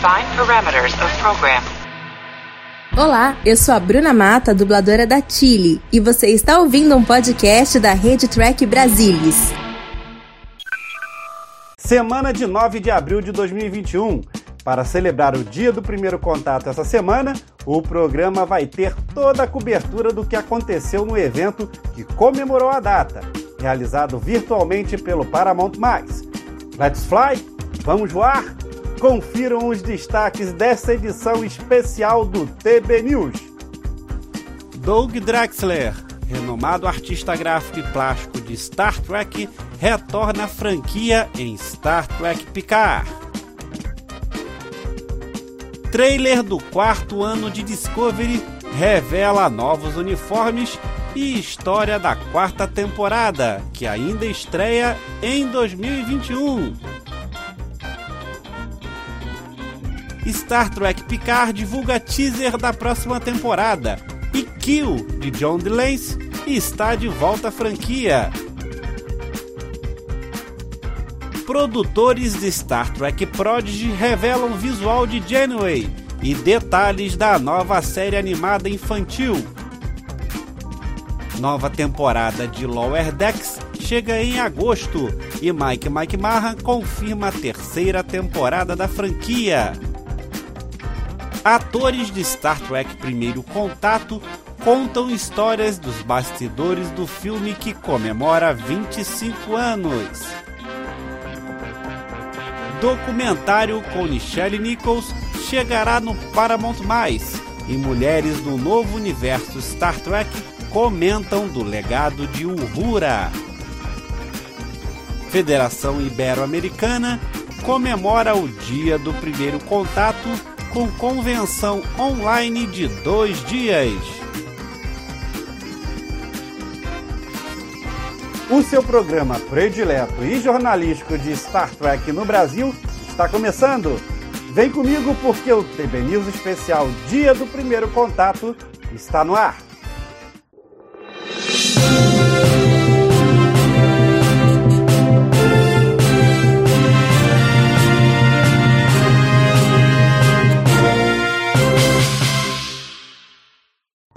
Define parameters of program. Olá, eu sou a Bruna Mata, dubladora da Chile, e você está ouvindo um podcast da Rede Track Brasilis. Semana de 9 de abril de 2021. Para celebrar o dia do primeiro contato essa semana, o programa vai ter toda a cobertura do que aconteceu no evento que comemorou a data, realizado virtualmente pelo Paramount+. Let's fly? Vamos voar? Confiram os destaques dessa edição especial do TB News. Doug Drexler, renomado artista gráfico e plástico de Star Trek, retorna à franquia em Star Trek Picard. Trailer do quarto ano de Discovery revela novos uniformes e história da quarta temporada, que ainda estreia em 2021. Star Trek Picard divulga teaser da próxima temporada e Kill, de John DeLance, está de volta à franquia. Produtores de Star Trek Prodigy revelam visual de Janeway e detalhes da nova série animada infantil. Nova temporada de Lower Decks chega em agosto e Mike Mike confirma a terceira temporada da franquia. Atores de Star Trek Primeiro Contato contam histórias dos bastidores do filme que comemora 25 anos. Documentário com Michelle Nichols chegará no Paramount+, e mulheres do novo universo Star Trek comentam do legado de Uhura. Federação Ibero-Americana comemora o Dia do Primeiro Contato com convenção online de dois dias. O seu programa predileto e jornalístico de Star Trek no Brasil está começando. Vem comigo porque o TB News especial Dia do Primeiro Contato está no ar.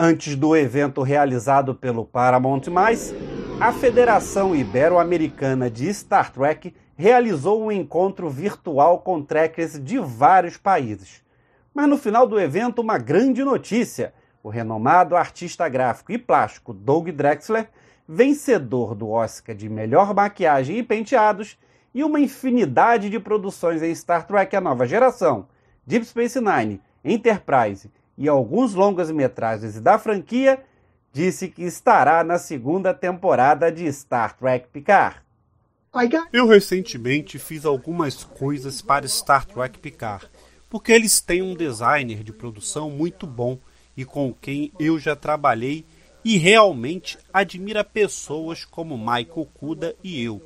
Antes do evento realizado pelo Paramount+, a Federação Ibero-Americana de Star Trek realizou um encontro virtual com trekkers de vários países. Mas no final do evento, uma grande notícia: o renomado artista gráfico e plástico Doug Drexler, vencedor do Oscar de melhor maquiagem e penteados, e uma infinidade de produções em Star Trek A Nova Geração, Deep Space Nine, Enterprise e alguns longas-metragens da franquia, disse que estará na segunda temporada de Star Trek Picard. Eu recentemente fiz algumas coisas para Star Trek Picard, porque eles têm um designer de produção muito bom e com quem eu já trabalhei e realmente admira pessoas como Michael Kuda e eu,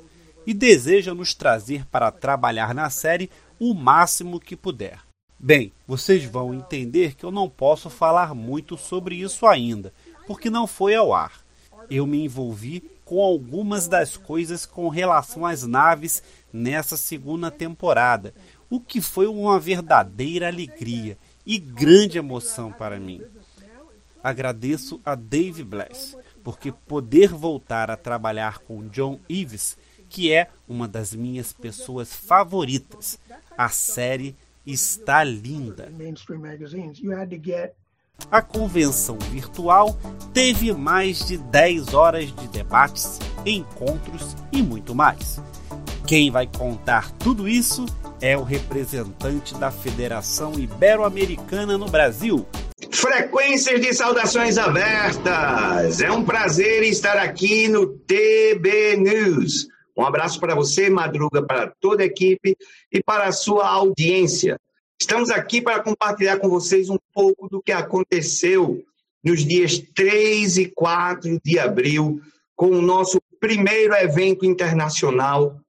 e deseja nos trazer para trabalhar na série o máximo que puder. Bem, vocês vão entender que eu não posso falar muito sobre isso ainda, porque não foi ao ar. Eu me envolvi com algumas das coisas com relação às naves nessa segunda temporada, o que foi uma verdadeira alegria e grande emoção para mim. Agradeço a Dave Bless, porque poder voltar a trabalhar com John Ives, que é uma das minhas pessoas favoritas, a série está linda. A convenção virtual teve mais de 10 horas de debates, encontros e muito mais. Quem vai contar tudo isso é o representante da Federação Ibero-Americana no Brasil. Frequências de saudações abertas! É um prazer estar aqui no TB News um abraço para você, Madruga, para toda a equipe e para a sua audiência. Estamos aqui para compartilhar com vocês um pouco do que aconteceu nos dias 3 e 4 de abril, com o nosso primeiro evento internacional.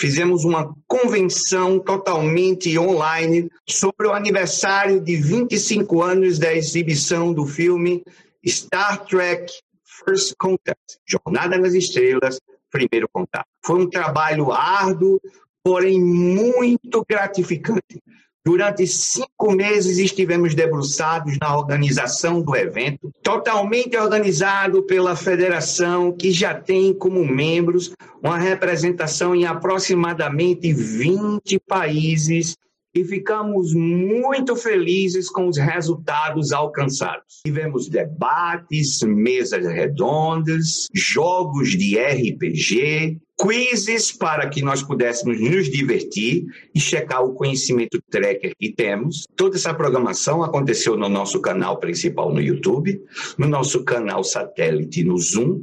Fizemos uma convenção totalmente online sobre o aniversário de 25 anos da exibição do filme Star Trek First Contact Jornada nas Estrelas primeiro contato. Foi um trabalho árduo, porém muito gratificante. Durante cinco meses estivemos debruçados na organização do evento, totalmente organizado pela federação, que já tem como membros uma representação em aproximadamente 20 países e ficamos muito felizes com os resultados alcançados. Tivemos debates, mesas redondas, jogos de RPG, quizzes para que nós pudéssemos nos divertir e checar o conhecimento tracker que temos. Toda essa programação aconteceu no nosso canal principal no YouTube, no nosso canal satélite no Zoom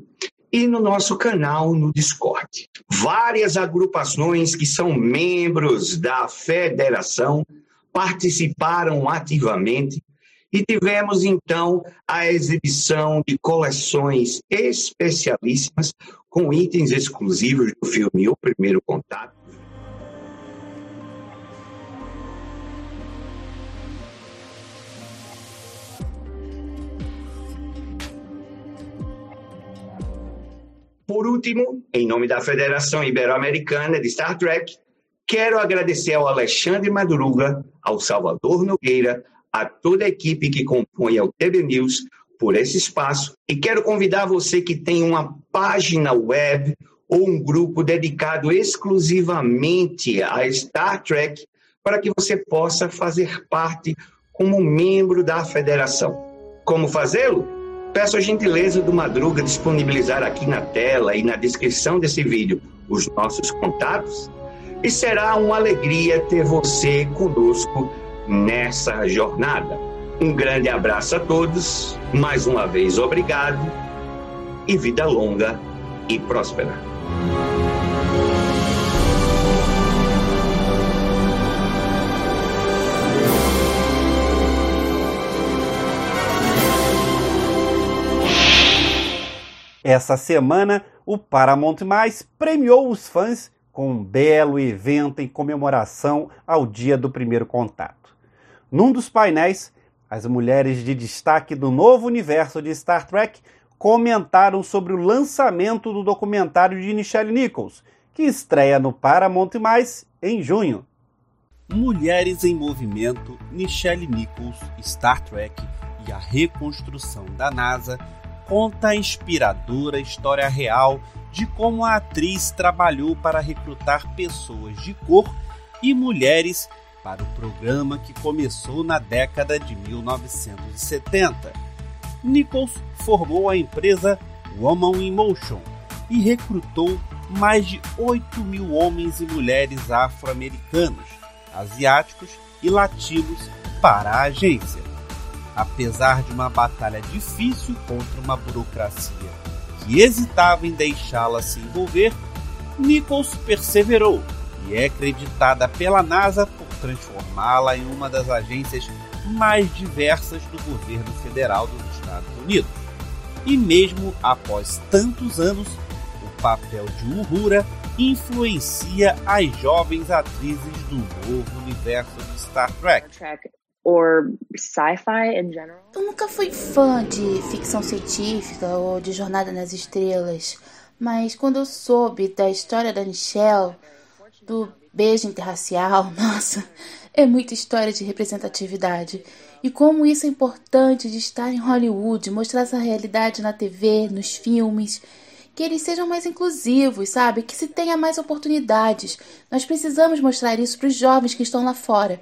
e no nosso canal no Discord. Várias agrupações que são membros da federação participaram ativamente e tivemos então a exibição de coleções especialíssimas com itens exclusivos do filme O Primeiro Contato. Por último, em nome da Federação Ibero-Americana de Star Trek, quero agradecer ao Alexandre Madruga, ao Salvador Nogueira, a toda a equipe que compõe o TB News por esse espaço e quero convidar você que tem uma página web ou um grupo dedicado exclusivamente a Star Trek para que você possa fazer parte como membro da federação. Como fazê-lo? Peço a gentileza do Madruga disponibilizar aqui na tela e na descrição desse vídeo os nossos contatos e será uma alegria ter você conosco nessa jornada. Um grande abraço a todos, mais uma vez obrigado e vida longa e próspera. Essa semana, o Paramount Mais premiou os fãs com um belo evento em comemoração ao dia do primeiro contato. Num dos painéis, as mulheres de destaque do novo universo de Star Trek comentaram sobre o lançamento do documentário de Nichelle Nichols, que estreia no Paramount Mais em junho. Mulheres em Movimento, Nichelle Nichols, Star Trek e a reconstrução da NASA conta a inspiradora história real de como a atriz trabalhou para recrutar pessoas de cor e mulheres para o programa que começou na década de 1970. Nichols formou a empresa Woman in Motion e recrutou mais de 8 mil homens e mulheres afro-americanos, asiáticos e latinos para a agência. Apesar de uma batalha difícil contra uma burocracia que hesitava em deixá-la se envolver, Nichols perseverou e é creditada pela NASA por transformá-la em uma das agências mais diversas do governo federal dos Estados Unidos. E mesmo após tantos anos, o papel de Uhura influencia as jovens atrizes do novo universo de Star Trek. Or sci-fi in general. Eu nunca fui fã de ficção científica ou de Jornada nas Estrelas, mas quando eu soube da história da Michelle, do beijo interracial, nossa, é muita história de representatividade. E como isso é importante de estar em Hollywood, mostrar essa realidade na TV, nos filmes, que eles sejam mais inclusivos, sabe? Que se tenha mais oportunidades. Nós precisamos mostrar isso para os jovens que estão lá fora.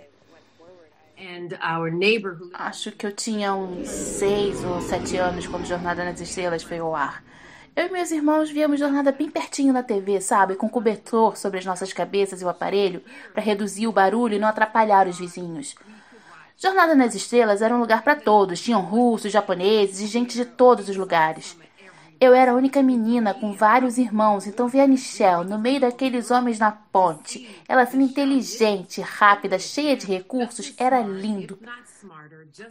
Acho que eu tinha uns seis ou sete anos quando Jornada nas Estrelas foi ao ar. Eu e meus irmãos víamos jornada bem pertinho na TV, sabe? Com cobertor sobre as nossas cabeças e o aparelho, para reduzir o barulho e não atrapalhar os vizinhos. Jornada nas Estrelas era um lugar para todos, tinham russos, japoneses e gente de todos os lugares. Eu era a única menina com vários irmãos, então ver a Michelle no meio daqueles homens na ponte, ela sendo inteligente, rápida, cheia de recursos, era lindo.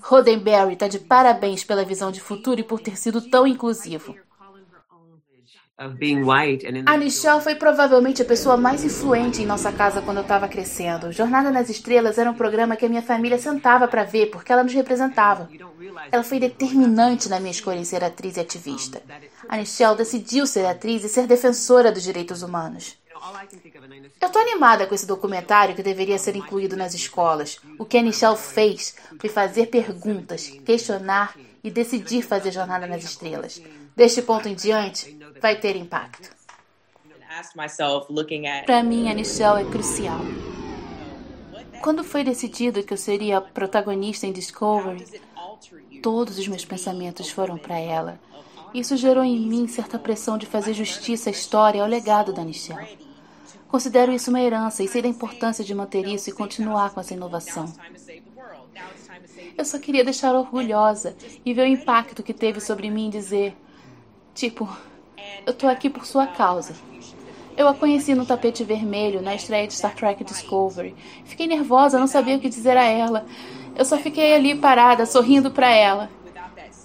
Roddenberry está de parabéns pela visão de futuro e por ter sido tão inclusivo. A Michelle foi provavelmente a pessoa mais influente em nossa casa quando eu estava crescendo. Jornada nas Estrelas era um programa que a minha família sentava para ver porque ela nos representava. Ela foi determinante na minha escolha em ser atriz e ativista. A Michelle decidiu ser atriz e ser defensora dos direitos humanos. Eu tô animada com esse documentário que deveria ser incluído nas escolas. O que a fez foi fazer perguntas, questionar e decidir fazer Jornada nas Estrelas. Deste ponto em diante, vai ter impacto. Para mim, a Nichelle é crucial. Quando foi decidido que eu seria protagonista em Discovery, todos os meus pensamentos foram para ela. Isso gerou em mim certa pressão de fazer justiça à história e ao legado da Nichelle. Considero isso uma herança e sei da importância de manter isso e continuar com essa inovação. Eu só queria deixar orgulhosa e ver o impacto que teve sobre mim dizer, tipo, eu tô aqui por sua causa. Eu a conheci no tapete vermelho na estreia de Star Trek Discovery. Fiquei nervosa, não sabia o que dizer a ela. Eu só fiquei ali parada, sorrindo para ela.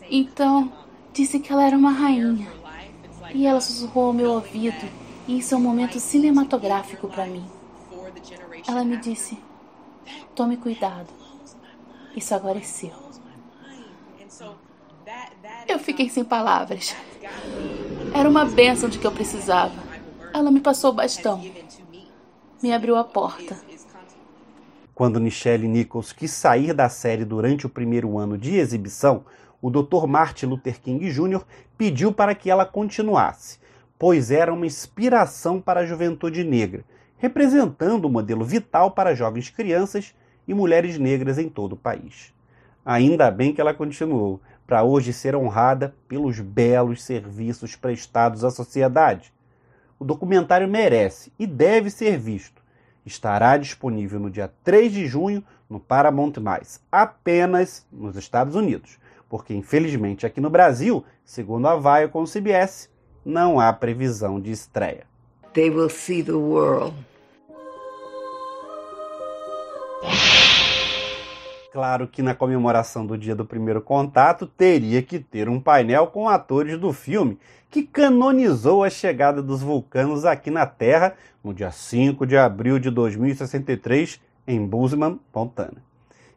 Então, disse que ela era uma rainha. E ela sussurrou ao meu ouvido, e isso é um momento cinematográfico para mim. Ela me disse: Tome cuidado. Isso agora é seu. Eu fiquei sem palavras. Era uma bênção de que eu precisava. Ela me passou o bastão. Me abriu a porta. Quando Nichelle Nichols quis sair da série durante o primeiro ano de exibição, o Dr. Martin Luther King Jr. pediu para que ela continuasse, pois era uma inspiração para a juventude negra, representando o um modelo vital para jovens crianças e mulheres negras em todo o país. Ainda bem que ela continuou, para hoje ser honrada pelos belos serviços prestados à sociedade, o documentário merece e deve ser visto. Estará disponível no dia 3 de junho no Paramount+, apenas nos Estados Unidos, porque infelizmente aqui no Brasil, segundo a Viacom CBS, não há previsão de estreia. They will see the world. Claro que na comemoração do dia do primeiro contato teria que ter um painel com atores do filme que canonizou a chegada dos vulcanos aqui na Terra no dia 5 de abril de 2063 em Bozeman, Montana.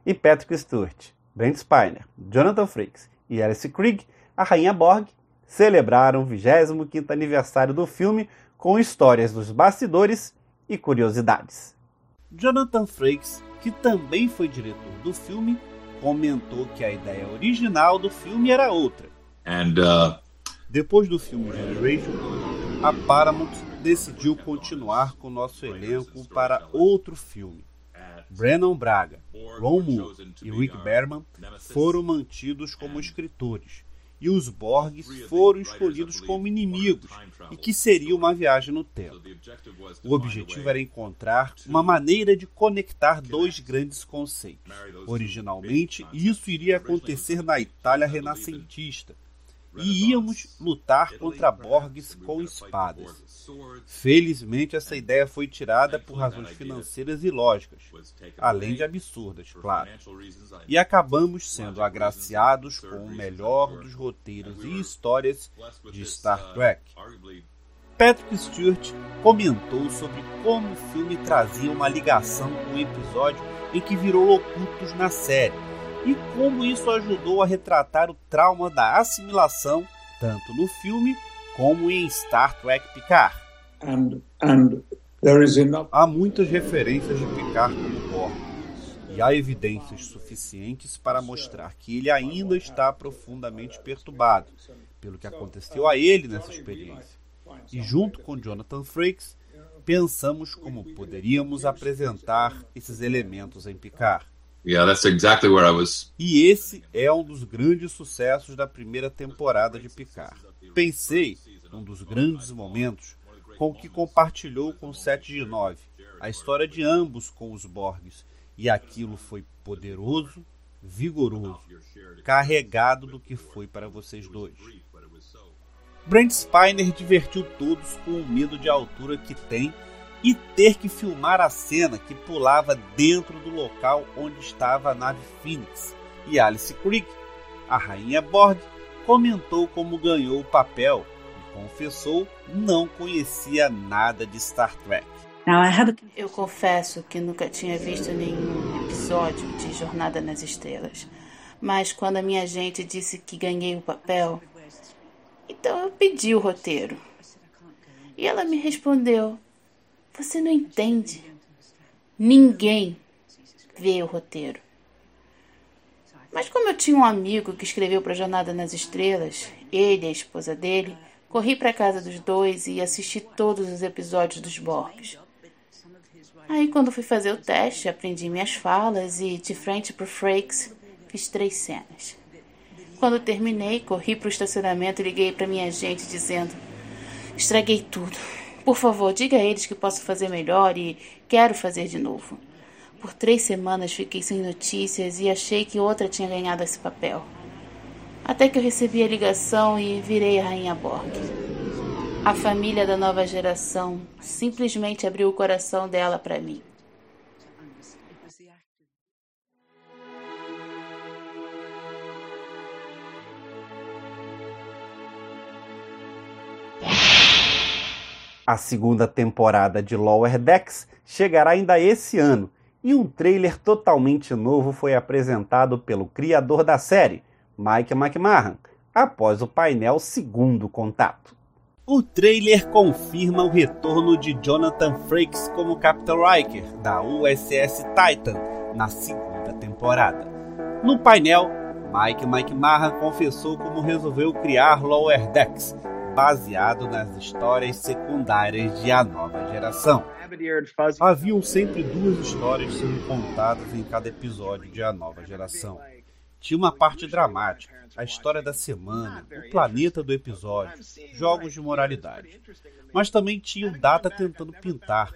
E Patrick Stewart, Brent Spiner, Jonathan Frakes e Alice Krieg, a Rainha Borg, celebraram o 25º aniversário do filme com histórias dos bastidores e curiosidades. Jonathan Frakes que também foi diretor do filme, comentou que a ideia original do filme era outra. And, uh... Depois do filme Generation, a Paramount decidiu continuar com nosso elenco para outro filme. Brennan Braga, Ron Moore e Rick Berman foram mantidos como escritores, e os Borgs foram escolhidos como inimigos e que seria uma viagem no tempo. O objetivo era encontrar uma maneira de conectar dois grandes conceitos. Originalmente, isso iria acontecer na Itália renascentista, e íamos lutar contra Borgs com espadas. Felizmente, essa ideia foi tirada por razões financeiras e lógicas, além de absurdas, claro. E acabamos sendo agraciados com o melhor dos roteiros e histórias de Star Trek. Patrick Stewart comentou sobre como o filme trazia uma ligação com o episódio em que virou ocultos na série e como isso ajudou a retratar o trauma da assimilação, tanto no filme como em Star Trek Picard. And, and há muitas referências de Picard como Borg, e há evidências suficientes para mostrar que ele ainda está profundamente perturbado pelo que aconteceu a ele nessa experiência. E junto com Jonathan Frakes, pensamos como poderíamos apresentar esses elementos em Picard. Yeah, that's exactly where I was. E esse é um dos grandes sucessos da primeira temporada de Picard. Pensei num dos grandes momentos com que compartilhou com 7 de 9, a história de ambos com os Borgs, e aquilo foi poderoso, vigoroso, carregado do que foi para vocês dois. Brent Spiner divertiu todos com o medo de altura que tem e ter que filmar a cena que pulava dentro do local onde estava a nave Phoenix. E Alice Creek, a rainha Borg, comentou como ganhou o papel e confessou não conhecia nada de Star Trek. Eu confesso que nunca tinha visto nenhum episódio de Jornada nas Estrelas, mas quando a minha agente disse que ganhei o papel, então eu pedi o roteiro. E ela me respondeu: Você não entende. Ninguém vê o roteiro. Mas como eu tinha um amigo que escreveu para a Jornada nas Estrelas, ele e a esposa dele, corri para casa dos dois e assisti todos os episódios dos Borgs. Aí quando fui fazer o teste, aprendi minhas falas e, de frente pro Frakes, fiz três cenas. Quando terminei, corri pro estacionamento e liguei para minha agente dizendo: Estraguei tudo. Por favor, diga a eles que posso fazer melhor e quero fazer de novo. Por três semanas fiquei sem notícias e achei que outra tinha ganhado esse papel. Até que eu recebi a ligação e virei a Rainha Borg. A família da nova geração simplesmente abriu o coração dela para mim. A segunda temporada de Lower Decks chegará ainda esse ano e um trailer totalmente novo foi apresentado pelo criador da série, Mike McMahon, após o painel Segundo Contato. O trailer confirma o retorno de Jonathan Frakes como Captain Riker da USS Titan na segunda temporada. No painel, Mike McMahon confessou como resolveu criar Lower Decks, baseado nas histórias secundárias de A Nova Geração. Haviam sempre duas histórias sendo contadas em cada episódio de A Nova Geração. Tinha uma parte dramática, a história da semana, o planeta do episódio, jogos de moralidade. Mas também tinha o Data tentando pintar,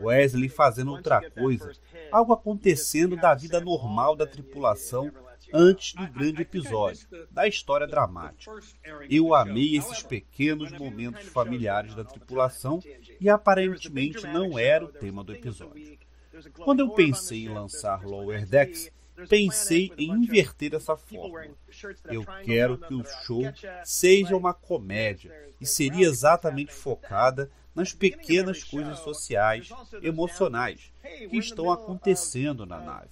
Wesley fazendo outra coisa, algo acontecendo da vida normal da tripulação antes do grande episódio, da história dramática. Eu amei esses pequenos momentos familiares da tripulação e aparentemente não era o tema do episódio. Quando eu pensei em lançar Lower Decks, pensei em inverter essa forma. Eu quero que o show seja uma comédia e seria exatamente focada nas pequenas coisas sociais, emocionais que estão acontecendo na nave.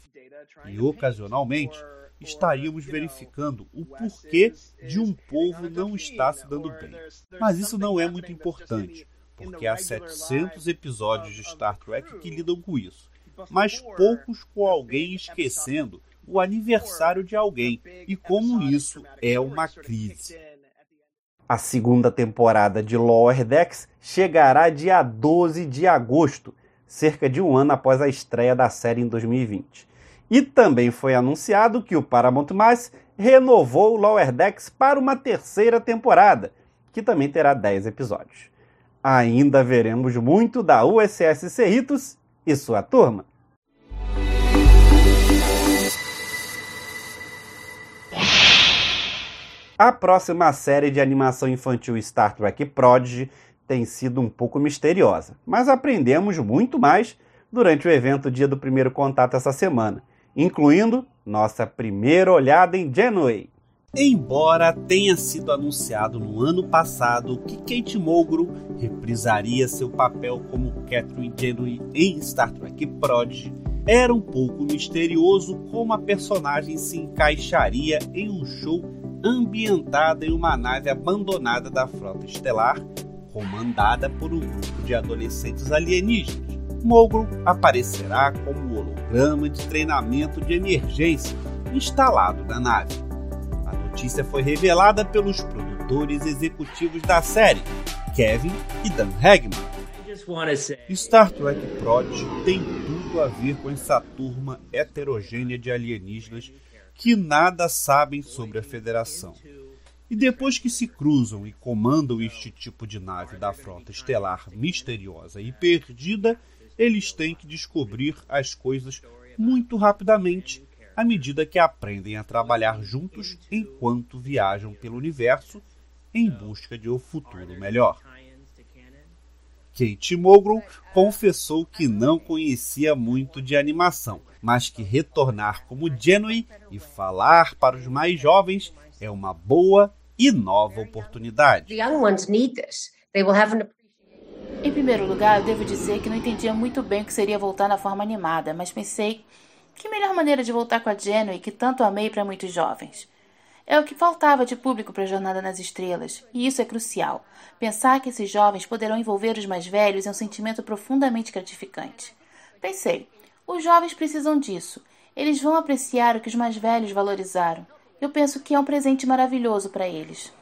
E ocasionalmente estaríamos verificando o porquê de um povo não estar se dando bem. Mas isso não é muito importante, porque há 700 episódios de Star Trek que lidam com isso, mas poucos com alguém esquecendo o aniversário de alguém e como isso é uma crise. A segunda temporada de Lower Decks chegará dia 12 de agosto, cerca de um ano após a estreia da série em 2020. E também foi anunciado que o Paramount+, renovou o Lower Decks para uma terceira temporada, que também terá 10 episódios. Ainda veremos muito da USS Cerritos e sua turma. A próxima série de animação infantil Star Trek Prodigy tem sido um pouco misteriosa, mas aprendemos muito mais durante o evento Dia do Primeiro Contato essa semana incluindo nossa primeira olhada em Janeway. Embora tenha sido anunciado no ano passado que Kate Mulgrew reprisaria seu papel como Catherine Janeway em Star Trek Prodigy, era um pouco misterioso como a personagem se encaixaria em um show ambientado em uma nave abandonada da frota estelar, comandada por um grupo de adolescentes alienígenas. Mogul aparecerá como holograma de treinamento de emergência instalado na nave. A notícia foi revelada pelos produtores executivos da série, Kevin e Dan Hagman. Star Trek Prod tem tudo a ver com essa turma heterogênea de alienígenas que nada sabem sobre a Federação. E depois que se cruzam e comandam este tipo de nave da frota estelar misteriosa e perdida, eles têm que descobrir as coisas muito rapidamente à medida que aprendem a trabalhar juntos enquanto viajam pelo universo em busca de um futuro melhor. Kate Mulgrew confessou que não conhecia muito de animação, mas que retornar como Genui e falar para os mais jovens é uma boa e nova oportunidade. Em primeiro lugar, eu devo dizer que não entendia muito bem o que seria voltar na forma animada, mas pensei que melhor maneira de voltar com a Jenny que tanto amei para muitos jovens. É o que faltava de público para a Jornada nas Estrelas, e isso é crucial. Pensar que esses jovens poderão envolver os mais velhos é um sentimento profundamente gratificante. Pensei, os jovens precisam disso. Eles vão apreciar o que os mais velhos valorizaram. Eu penso que é um presente maravilhoso para eles.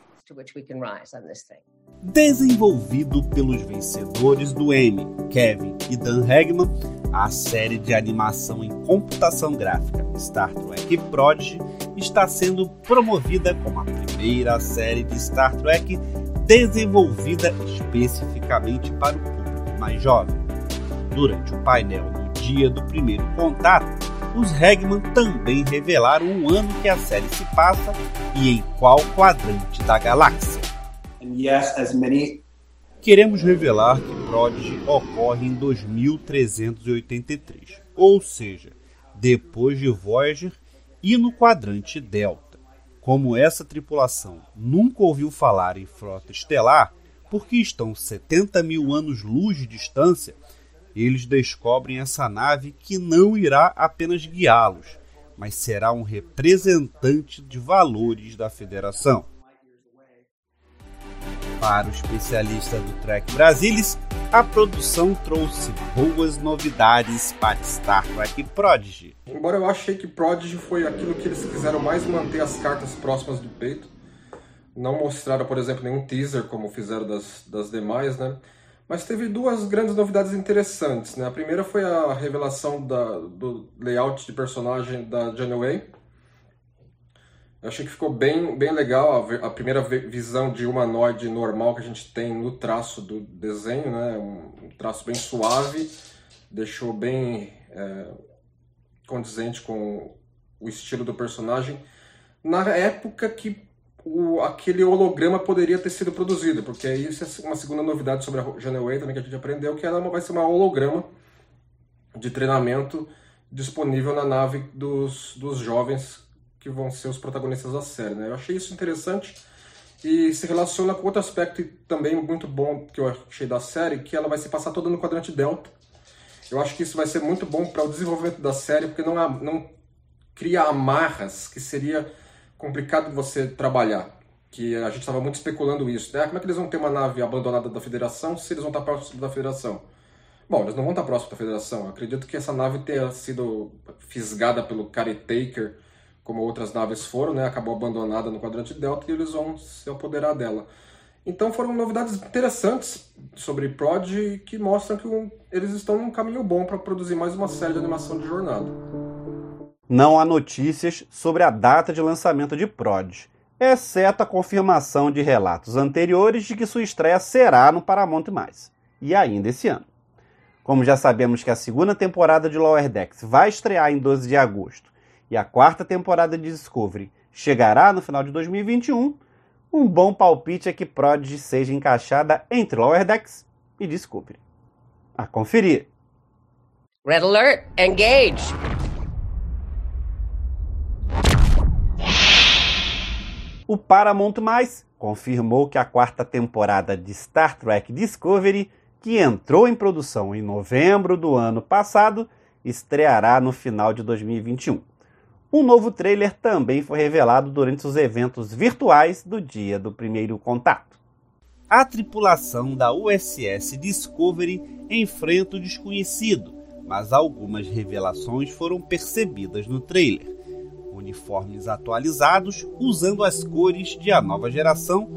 Desenvolvido pelos vencedores do Emmy, Kevin e Dan Hagman, a série de animação em computação gráfica Star Trek Prodigy está sendo promovida como a primeira série de Star Trek desenvolvida especificamente para o público mais jovem. Durante o painel dia do primeiro contato, os Hagman também revelaram o ano que a série se passa e em qual quadrante da galáxia. Yes, many... Queremos revelar que Prodigy ocorre em 2383, ou seja, depois de Voyager e no quadrante Delta. Como essa tripulação nunca ouviu falar em frota estelar, porque estão 70 mil anos-luz de distância, eles descobrem essa nave que não irá apenas guiá-los, mas será um representante de valores da Federação. Para o especialista do Trek Brasilis, a produção trouxe boas novidades para Star Trek Prodigy. Embora eu achei que Prodigy foi aquilo que eles quiseram mais manter as cartas próximas do peito, não mostraram, por exemplo, nenhum teaser como fizeram das, das demais, né? Mas teve duas grandes novidades interessantes. Né? A primeira foi a revelação da, do layout de personagem da Janeway. Eu achei que ficou bem, bem legal a, a, primeira visão de humanoide normal que a gente tem no traço do desenho, né? um, traço bem suave, deixou bem é, condizente com o estilo do personagem. Na época que o, aquele holograma poderia ter sido produzido, porque isso é uma segunda novidade sobre a Janeway também que a gente aprendeu, que ela vai ser uma holograma de treinamento disponível na nave dos, dos jovens que vão ser os protagonistas da série. Né? Eu achei isso interessante e se relaciona com outro aspecto também muito bom que eu achei da série, que ela vai se passar toda no quadrante Delta. Eu acho que isso vai ser muito bom para o desenvolvimento da série, porque não, não cria amarras que seria complicado você trabalhar. Que a gente estava muito especulando isso. Né? Como é que eles vão ter uma nave abandonada da Federação se eles vão estar próximos da Federação? Bom, eles não vão estar próximos da Federação. Eu acredito que essa nave tenha sido fisgada pelo Caretaker, como outras naves foram, né? Acabou abandonada no quadrante Delta e eles vão se apoderar dela. Então foram novidades interessantes sobre Prod que mostram que eles estão num caminho bom para produzir mais uma série de animação de jornada não há notícias sobre a data de lançamento de Prod, exceto a confirmação de relatos anteriores de que sua estreia será no Paramount+, e ainda esse ano. Como já sabemos que a segunda temporada de Lower Decks vai estrear em 12 de agosto e a quarta temporada de Discovery chegará no final de 2021, um bom palpite é que Prodigy seja encaixada entre Lower Decks e Discovery. A conferir. Red Alert, engage! O Paramount+, confirmou que a quarta temporada de Star Trek Discovery, que entrou em produção em novembro do ano passado, estreará no final de 2021. Um novo trailer também foi revelado durante os eventos virtuais do dia do primeiro contato. A tripulação da USS Discovery enfrenta o desconhecido, mas algumas revelações foram percebidas no trailer uniformes atualizados usando as cores de a nova geração,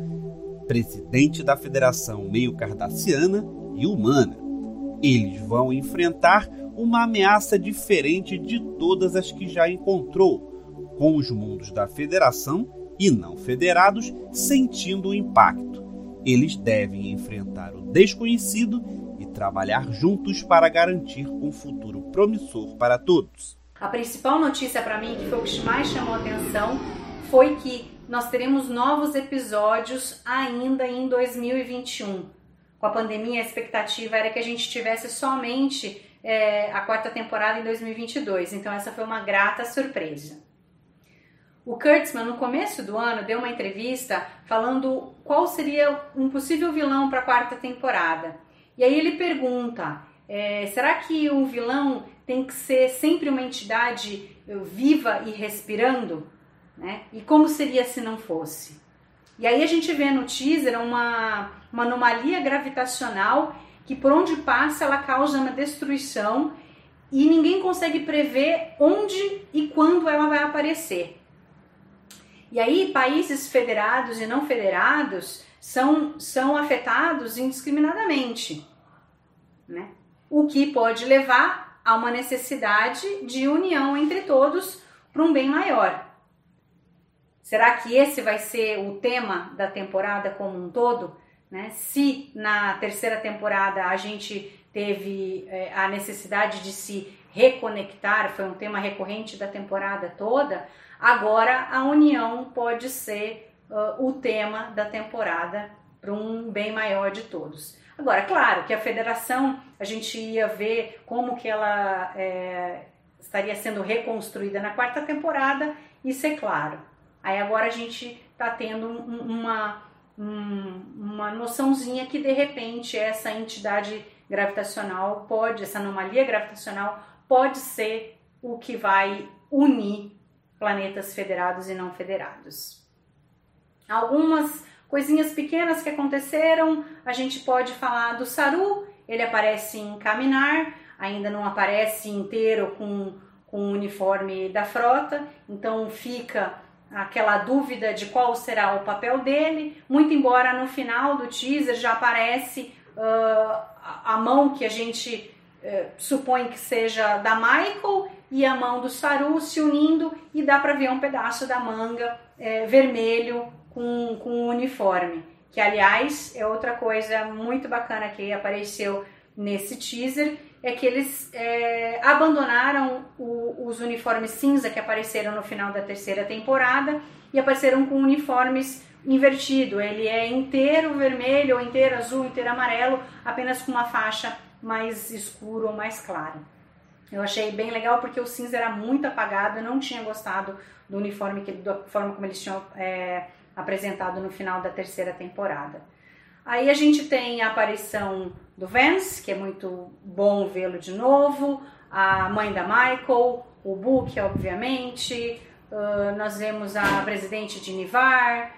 presidente da Federação meio cardassiana e humana. Eles vão enfrentar uma ameaça diferente de todas as que já encontrou, com os mundos da Federação e não federados sentindo o impacto. Eles devem enfrentar o desconhecido e trabalhar juntos para garantir um futuro promissor para todos. A principal notícia para mim, que foi o que mais chamou atenção, foi que nós teremos novos episódios ainda em 2021. Com a pandemia, a expectativa era que a gente tivesse somente é, a quarta temporada em 2022, então essa foi uma grata surpresa. O Kurtzman, no começo do ano, deu uma entrevista falando qual seria um possível vilão para a quarta temporada. E aí ele pergunta: é, será que o vilão tem que ser sempre uma entidade eh, viva e respirando? Né? E como seria se não fosse? E aí a gente vê no teaser uma, uma anomalia gravitacional que por onde passa ela causa uma destruição e ninguém consegue prever onde e quando ela vai aparecer. E aí países federados e não federados são, são afetados indiscriminadamente, né? o que pode levar a uma necessidade de união entre todos para um bem maior. Será que esse vai ser o tema da temporada como um todo? Né? Se na terceira temporada a gente teve é, a necessidade de se reconectar, foi um tema recorrente da temporada toda, agora a união pode ser uh, o tema da temporada para um bem maior de todos. Agora, claro que a federação, a gente ia ver como que ela é, estaria sendo reconstruída na quarta temporada, isso é claro. Aí agora a gente está tendo uma, uma noçãozinha que de repente essa entidade gravitacional pode, essa anomalia gravitacional pode ser o que vai unir planetas federados e não federados. Algumas coisinhas pequenas que aconteceram, a gente pode falar do Saru, ele aparece em Caminar, ainda não aparece inteiro com, com o uniforme da frota, então fica aquela dúvida de qual será o papel dele, muito embora no final do teaser já aparece uh, a mão que a gente uh, supõe que seja da Michael e a mão do Saru se unindo e dá para ver um pedaço da manga uh, vermelho com, com o uniforme, que aliás é outra coisa muito bacana que apareceu nesse teaser é que eles é, abandonaram o, os uniformes cinza que apareceram no final da terceira temporada e apareceram com uniformes invertido. Ele é inteiro vermelho, ou inteiro azul, inteiro amarelo, apenas com uma faixa mais escura ou mais clara. Eu achei bem legal porque o cinza era muito apagado, eu não tinha gostado do uniforme, que, da forma como eles tinham é, apresentado no final da terceira temporada. Aí a gente tem a aparição do Vance, que é muito bom vê-lo de novo, a mãe da Michael, o Book, obviamente, uh, nós vemos a presidente de Nivar,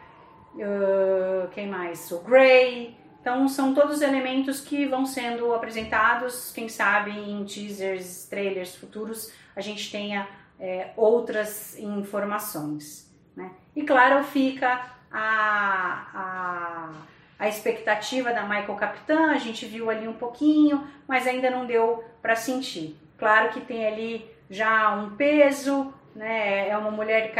uh, quem mais? O Gray. Então são todos elementos que vão sendo apresentados, quem sabe em teasers, trailers futuros a gente tenha é, outras informações. Né? E claro, fica a, a a expectativa da Michael Capitã, a gente viu ali um pouquinho, mas ainda não deu para sentir. Claro que tem ali já um peso, né? É uma mulher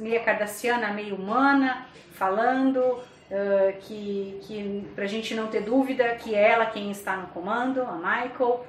meio cardassiana, meio humana, falando, uh, que, que para a gente não ter dúvida que é ela quem está no comando, a Michael.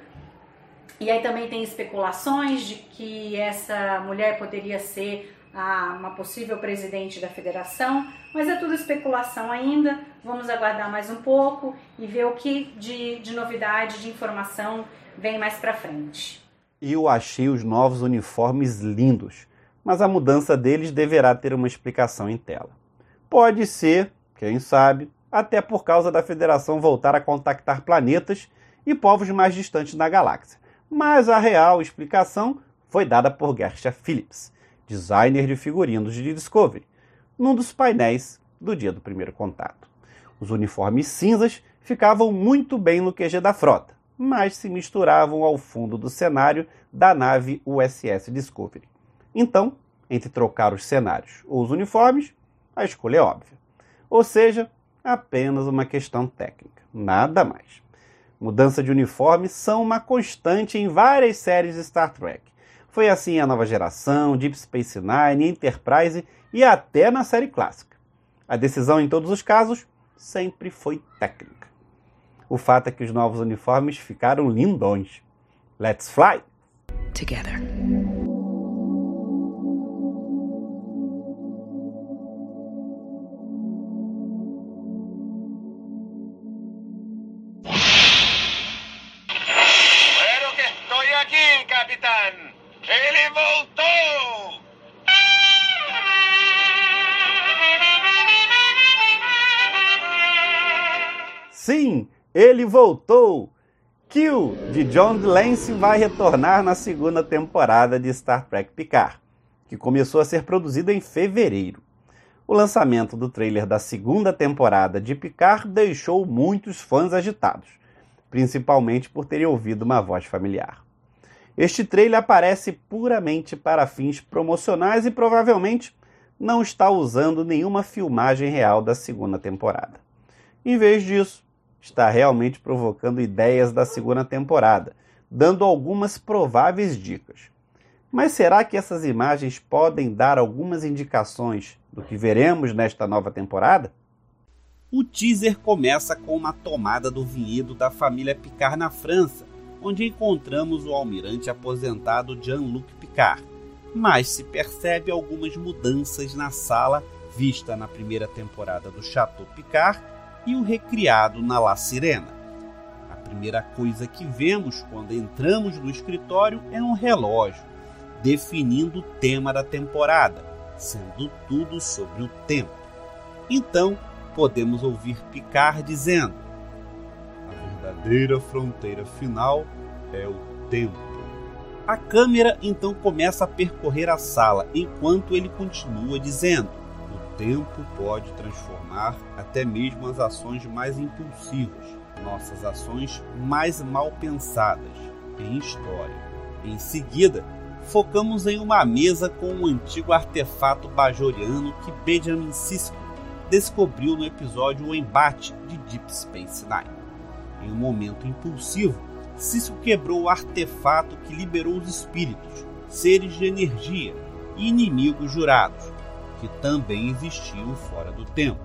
E aí também tem especulações de que essa mulher poderia ser a uma possível presidente da federação, mas é tudo especulação ainda. Vamos aguardar mais um pouco e ver o que de, de novidade, de informação vem mais para frente. Eu achei os novos uniformes lindos, mas a mudança deles deverá ter uma explicação em tela. Pode ser, quem sabe, até por causa da federação voltar a contactar planetas e povos mais distantes da galáxia. Mas a real explicação foi dada por Gersha Phillips designer de figurinos de Discovery, num dos painéis do dia do primeiro contato. Os uniformes cinzas ficavam muito bem no QG da frota, mas se misturavam ao fundo do cenário da nave USS Discovery. Então, entre trocar os cenários ou os uniformes, a escolha é óbvia. Ou seja, apenas uma questão técnica, nada mais. Mudança de uniforme são uma constante em várias séries de Star Trek, foi assim a nova geração, Deep Space Nine, Enterprise e até na série clássica. A decisão em todos os casos sempre foi técnica. O fato é que os novos uniformes ficaram lindões. Let's fly! Together. Ele voltou! Q, de John Delancey, vai retornar na segunda temporada de Star Trek Picard. que começou a ser produzido em fevereiro. O lançamento do trailer da segunda temporada de Picard deixou muitos fãs agitados, principalmente por terem ouvido uma voz familiar. Este trailer aparece puramente para fins promocionais e provavelmente não está usando nenhuma filmagem real da segunda temporada. Em vez disso, está realmente provocando ideias da segunda temporada, dando algumas prováveis dicas. Mas será que essas imagens podem dar algumas indicações do que veremos nesta nova temporada? O teaser começa com uma tomada do vinhedo da família Picard na França, onde encontramos o almirante aposentado Jean-Luc Picard. Mas se percebe algumas mudanças na sala vista na primeira temporada do Chateau Picard e o recriado na La Sirena. A primeira coisa que vemos quando entramos no escritório é um relógio, definindo o tema da temporada, sendo tudo sobre o tempo. Então, podemos ouvir Picard dizendo: A verdadeira fronteira final é o tempo. A câmera então começa a percorrer a sala enquanto ele continua dizendo: tempo pode transformar até mesmo as ações mais impulsivas, nossas ações mais mal pensadas, em história. Em seguida, focamos em uma mesa com um antigo artefato bajoriano que Benjamin Sisko descobriu no episódio O Embate de Deep Space Nine. Em um momento impulsivo, Sisko quebrou o artefato que liberou os espíritos, seres de energia e inimigos jurados, que também existiam fora do tempo.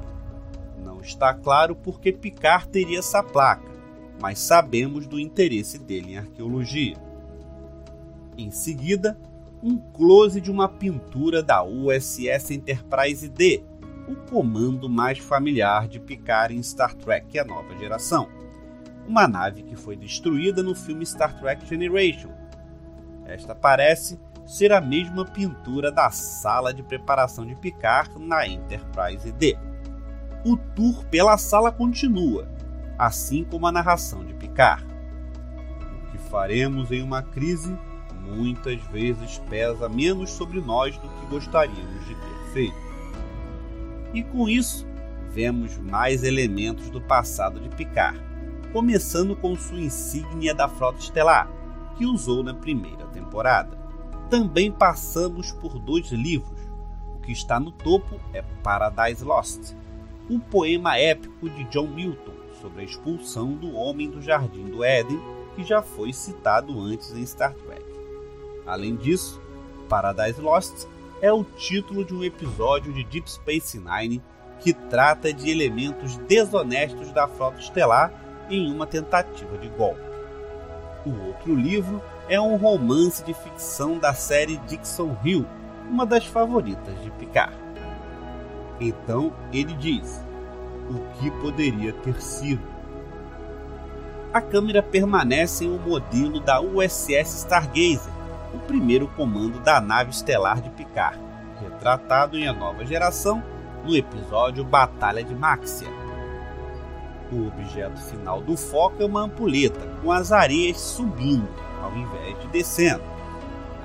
Não está claro por que Picard teria essa placa, mas sabemos do interesse dele em arqueologia. Em seguida, um close de uma pintura da USS Enterprise D, o comando mais familiar de Picard em Star Trek A Nova Geração. Uma nave que foi destruída no filme Star Trek Generation. Esta parece ser a mesma pintura da sala de preparação de Picard na Enterprise D. O tour pela sala continua, assim como a narração de Picard. O que faremos em uma crise muitas vezes pesa menos sobre nós do que gostaríamos de ter feito. E com isso, vemos mais elementos do passado de Picard, começando com sua insígnia da Frota Estelar, que usou na primeira temporada. Também passamos por dois livros. O que está no topo é Paradise Lost, um poema épico de John Milton sobre a expulsão do homem do Jardim do Éden, que já foi citado antes em Star Trek. Além disso, Paradise Lost é o título de um episódio de Deep Space Nine que trata de elementos desonestos da frota estelar em uma tentativa de golpe. O outro livro é um romance de ficção da série Dixon Hill, uma das favoritas de Picard. Então ele diz: o que poderia ter sido? A câmera permanece em um modelo da USS Stargazer, o primeiro comando da nave estelar de Picard, retratado em A Nova Geração no episódio Batalha de Maxia. O objeto final do foco é uma ampulheta com as areias subindo ao invés de descendo.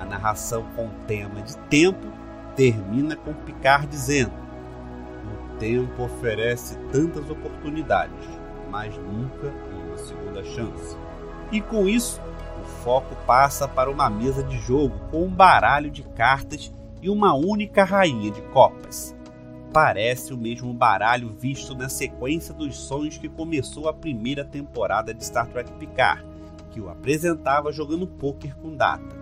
A narração com tema de tempo termina com Picard dizendo: O tempo oferece tantas oportunidades, mas nunca uma segunda chance. E com isso, o foco passa para uma mesa de jogo com um baralho de cartas e uma única rainha de copas. Parece o mesmo baralho visto na sequência dos sonhos que começou a primeira temporada de Star Trek Picard, que o apresentava jogando pôquer com Data.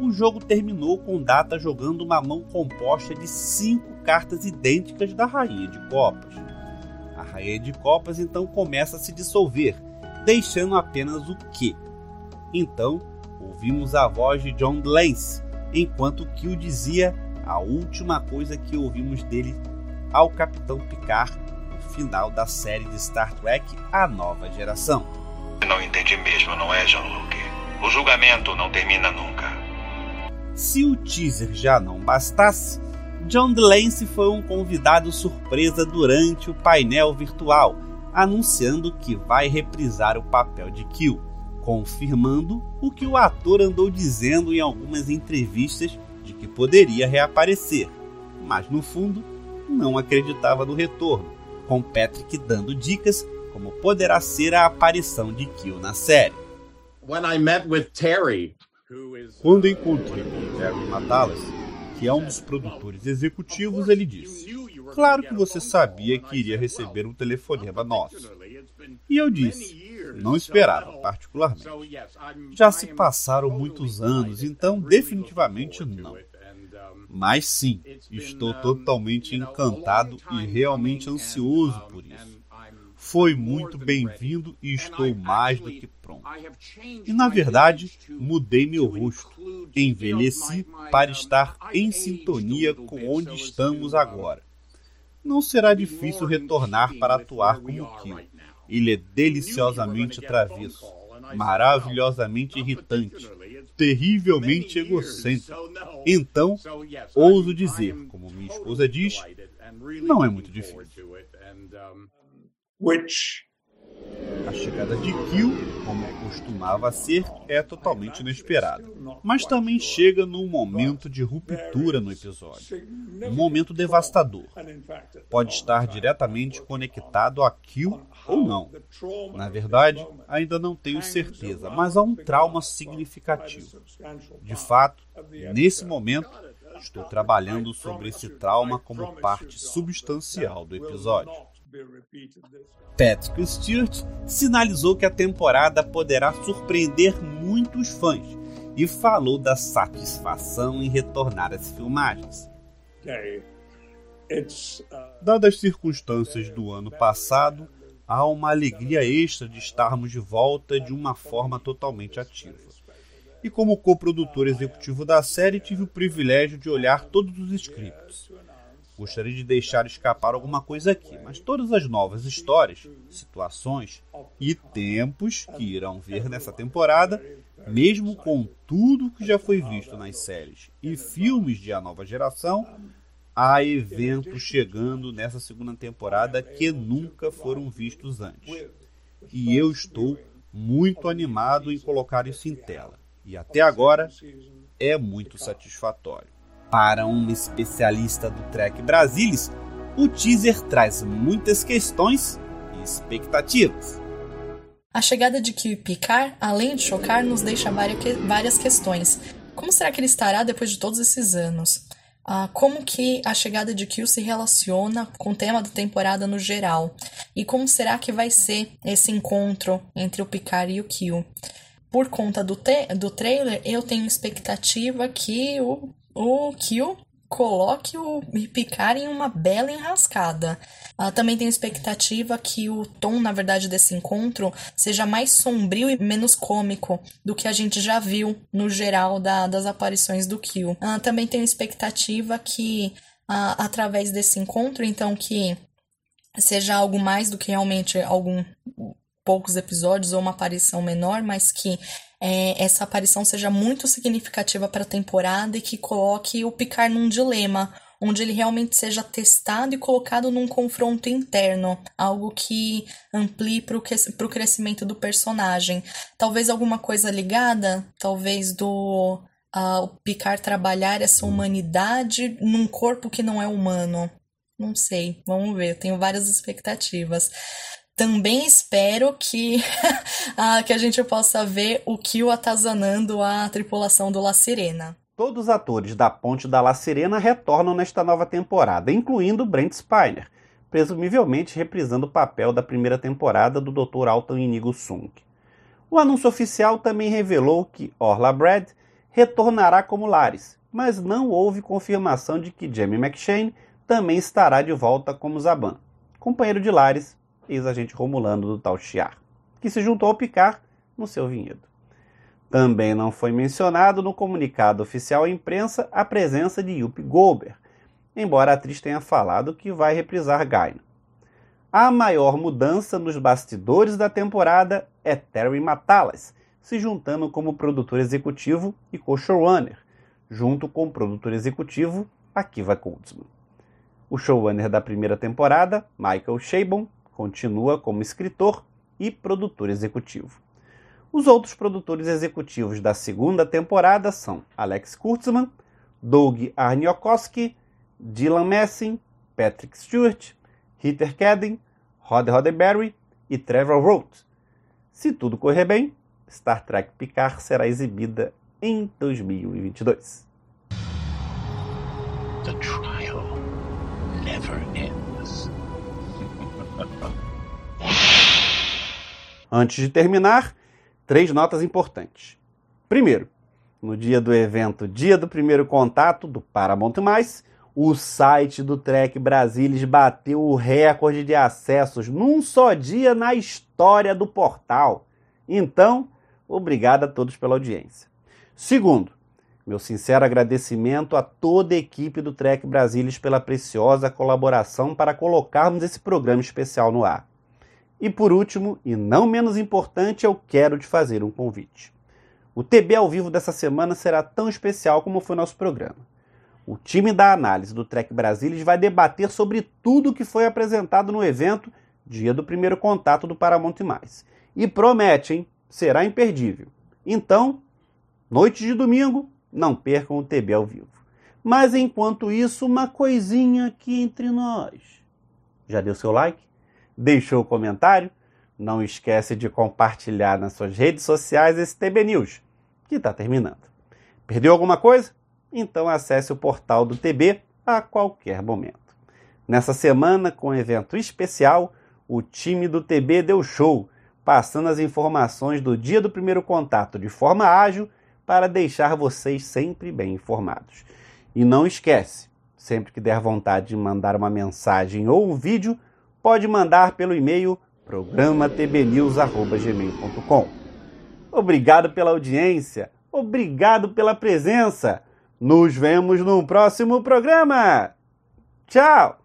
O jogo terminou com Data jogando uma mão composta de cinco cartas idênticas da Rainha de Copas. A Rainha de Copas então começa a se dissolver, deixando apenas o que então, ouvimos a voz de John Lance, enquanto Kill dizia a última coisa que ouvimos dele ao Capitão Picard no final da série de Star Trek A Nova Geração. Não entendi mesmo, não é, Jean-Luc? O julgamento não termina nunca. Se o teaser já não bastasse, John Delancey foi um convidado surpresa durante o painel virtual, anunciando que vai reprisar o papel de Kill confirmando o que o ator andou dizendo em algumas entrevistas de que poderia reaparecer, mas no fundo não acreditava no retorno, com Patrick dando dicas como poderá ser a aparição de Kill na série. Quando encontrei com Terry Matalas, que é um dos produtores executivos, ele disse: Claro que você sabia que iria receber um telefonema nosso. E eu disse: Não esperava, particularmente. Já se passaram muitos anos, então definitivamente não. Mas sim, estou totalmente encantado e realmente ansioso por isso. Foi muito bem-vindo e estou mais do que pronto. E na verdade, mudei meu rosto, envelheci para estar em sintonia com onde estamos agora. Não será difícil retornar para atuar como Kill. Ele é deliciosamente travesso, maravilhosamente irritante, terrivelmente egocêntrico. Então, ouso dizer, como minha esposa diz, não é muito difícil. A chegada de Kill, como costumava ser, é totalmente inesperada, mas também chega num momento de ruptura no episódio. Um momento devastador. Pode estar diretamente conectado a Kill ou não. Na verdade, ainda não tenho certeza, mas há um trauma significativo. De fato, nesse momento, estou trabalhando sobre esse trauma como parte substancial do episódio. Patrick Stewart sinalizou que a temporada poderá surpreender muitos fãs e falou da satisfação em retornar às filmagens. Dadas as circunstâncias do ano passado, há uma alegria extra de estarmos de volta de uma forma totalmente ativa. E como coprodutor executivo da série, tive o privilégio de olhar todos os scripts. Gostaria de deixar escapar alguma coisa aqui, mas todas as novas histórias, situações e tempos que irão ver nessa temporada, mesmo com tudo que já foi visto nas séries e filmes de A Nova Geração, há eventos chegando nessa segunda temporada que nunca foram vistos antes. E eu estou muito animado em colocar isso em tela. E até agora é muito satisfatório. Para um especialista do Trek Brasilis, o teaser traz muitas questões e expectativas. A chegada de Kill Picard, além de chocar, nos deixa várias questões. Como será que ele estará depois de todos esses anos? Ah, como que a chegada de Kill se relaciona com o tema da temporada no geral? E como será que vai ser esse encontro entre o Picard e o Kill? Por conta do, do trailer, eu tenho expectativa que o o Kill coloque o Picard em uma bela enrascada. Uh, também tenho expectativa que o tom, na verdade, desse encontro seja mais sombrio e menos cômico do que a gente já viu no geral da, das aparições do Kill. Uh, também tenho expectativa que, através desse encontro, então, que seja algo mais do que realmente algum poucos episódios ou uma aparição menor, mas que é, essa aparição seja muito significativa para a temporada e que coloque o Picard num dilema, onde ele realmente seja testado e colocado num confronto interno, algo que amplie para o crescimento do personagem. Talvez alguma coisa ligada, talvez do uh, Picard trabalhar essa humanidade num corpo que não é humano. Não sei, vamos ver, tenho várias expectativas. Também espero que, ah, que a gente possa ver o Kill atazanando a tripulação do La Serena. Todos os atores da Ponte da La Serena retornam nesta nova temporada, incluindo Brent Spiner, presumivelmente reprisando o papel da primeira temporada do Dr. Alton Inigo Sung. O anúncio oficial também revelou que Orla Brad retornará como Laris, mas não houve confirmação de que Jamie McShane também estará de volta como Zaban, companheiro de Laris ex-agente Romulano do tal Chiar, que se juntou ao Picard no seu vinhedo. Também não foi mencionado no comunicado oficial à imprensa a presença de Yuppie Goldberg, embora a atriz tenha falado que vai reprisar Gaina. A maior mudança nos bastidores da temporada é Terry Matalas, se juntando como produtor executivo e co-showrunner, junto com o produtor executivo Akiva Goldsman. O showrunner da primeira temporada, Michael Chabon, continua como escritor e produtor executivo. Os outros produtores executivos da segunda temporada são Alex Kurtzman, Doug Arniokoski, Dylan Messing, Patrick Stewart, Peter Cadden, Rod Roddenberry e Trevor Roth. Se tudo correr bem, Star Trek Picard será exibida em 2022. The trial never ends. Antes de terminar, três notas importantes. Primeiro, no dia do evento Dia do Primeiro Contato do Paramount+, o site do Trek Brasilis bateu o recorde de acessos num só dia na história do portal. Então, obrigado a todos pela audiência. Segundo, meu sincero agradecimento a toda a equipe do Trek Brasilis pela preciosa colaboração para colocarmos esse programa especial no ar. E por último, e não menos importante, eu quero te fazer um convite. O TB ao vivo dessa semana será tão especial como foi nosso programa. O time da análise do Trek Brasilis vai debater sobre tudo o que foi apresentado no evento Dia do Primeiro Contato do Paramount+. E promete, hein? Será imperdível. Então, noite de domingo, não percam o TB ao vivo. Mas enquanto isso, uma coisinha aqui entre nós. Já deu seu like? Deixou o comentário? Não esquece de compartilhar nas suas redes sociais esse TB News, que está terminando. Perdeu alguma coisa? Então acesse o portal do TB a qualquer momento. Nessa semana, com um evento especial, o time do TB deu show, passando as informações do dia do primeiro contato de forma ágil para deixar vocês sempre bem informados. E não esquece, sempre que der vontade de mandar uma mensagem ou um vídeo, pode mandar pelo e-mail programatbnews@gmail.com. Obrigado pela audiência, obrigado pela presença. Nos vemos no próximo programa. Tchau.